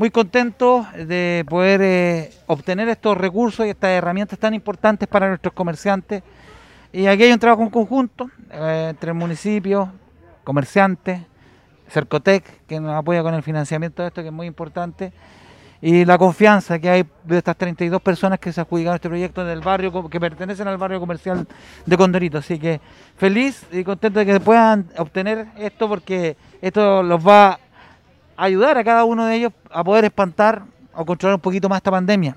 Muy contento de poder eh, obtener estos recursos y estas herramientas tan importantes para nuestros comerciantes. Y aquí hay un trabajo en conjunto eh, entre el municipio, comerciantes, Cercotec, que nos apoya con el financiamiento de esto, que es muy importante, y la confianza que hay de estas 32 personas que se adjudicaron este proyecto del barrio, que pertenecen al barrio comercial de Condorito. Así que feliz y contento de que puedan obtener esto porque esto los va a ayudar a cada uno de ellos a poder espantar o controlar un poquito más esta pandemia.